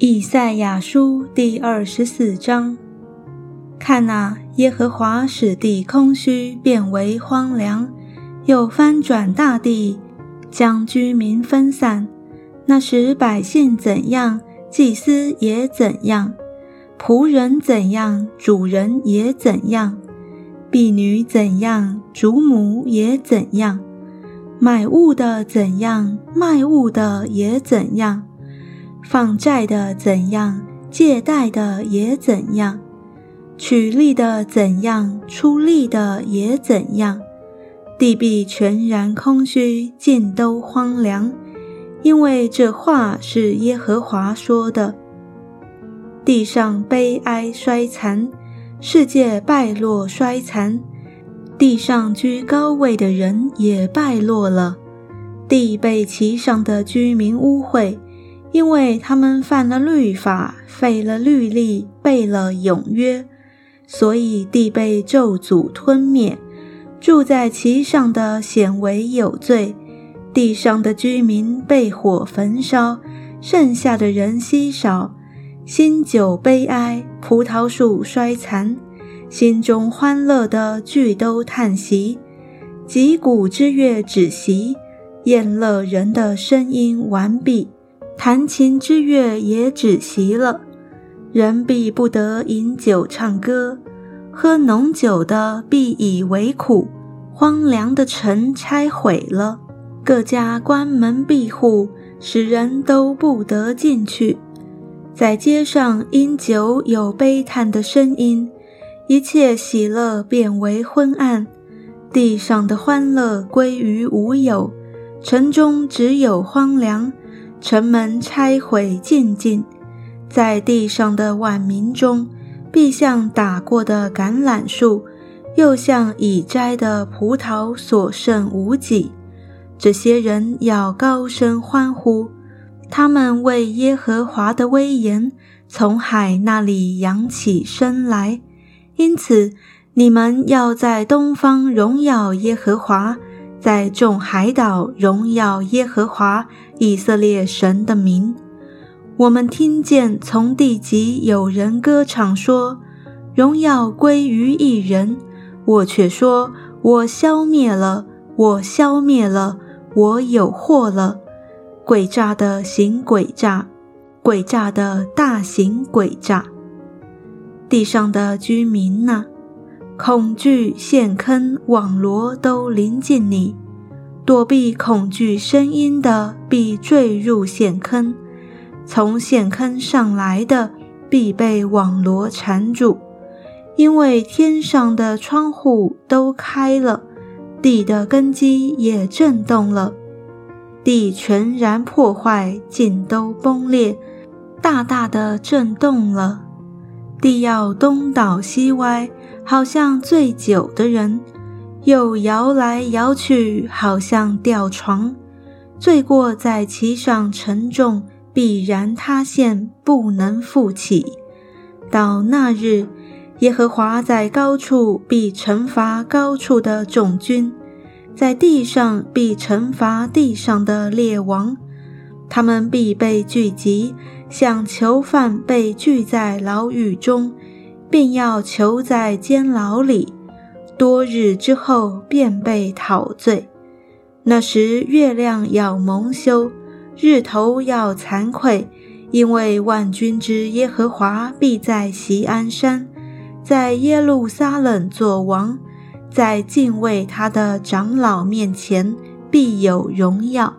以赛亚书第二十四章：看哪，耶和华使地空虚，变为荒凉，又翻转大地，将居民分散。那时百姓怎样，祭司也怎样；仆人怎样，主人也怎样；婢女怎样，主母也怎样；买物的怎样，卖物的也怎样。放债的怎样，借贷的也怎样；取利的怎样，出利的也怎样。地必全然空虚，尽都荒凉，因为这话是耶和华说的。地上悲哀衰残，世界败落衰残，地上居高位的人也败落了，地被其上的居民污秽。因为他们犯了律法，废了律例，背了永约，所以地被咒诅吞灭。住在其上的显为有罪，地上的居民被火焚烧，剩下的人稀少。新酒悲哀，葡萄树衰残，心中欢乐的俱都叹息。击鼓之乐止息，宴乐人的声音完毕。弹琴之乐也止息了，人必不得饮酒唱歌，喝浓酒的必以为苦。荒凉的城拆毁了，各家关门闭户，使人都不得进去。在街上因酒有悲叹的声音，一切喜乐变为昏暗，地上的欢乐归于无有，城中只有荒凉。城门拆毁尽尽，在地上的万民中，必像打过的橄榄树，又像已摘的葡萄，所剩无几。这些人要高声欢呼，他们为耶和华的威严从海那里扬起身来。因此，你们要在东方荣耀耶和华。在众海岛荣耀耶和华以色列神的名。我们听见从地极有人歌唱说：“荣耀归于一人。”我却说：“我消灭了，我消灭了，我有祸了。”诡诈的行诡诈，诡诈的大行诡诈。地上的居民呐！恐惧陷坑网罗都临近你，躲避恐惧声音的必坠入陷坑，从陷坑上来的必被网罗缠住，因为天上的窗户都开了，地的根基也震动了，地全然破坏，尽都崩裂，大大的震动了，地要东倒西歪。好像醉酒的人，又摇来摇去，好像吊床。醉过在其上沉重，必然塌陷，不能复起。到那日，耶和华在高处必惩罚高处的众军，在地上必惩罚地上的列王。他们必被聚集，像囚犯被聚在牢狱中。便要囚在监牢里，多日之后便被陶醉。那时月亮要蒙羞，日头要惭愧，因为万军之耶和华必在锡安山，在耶路撒冷作王，在敬畏他的长老面前必有荣耀。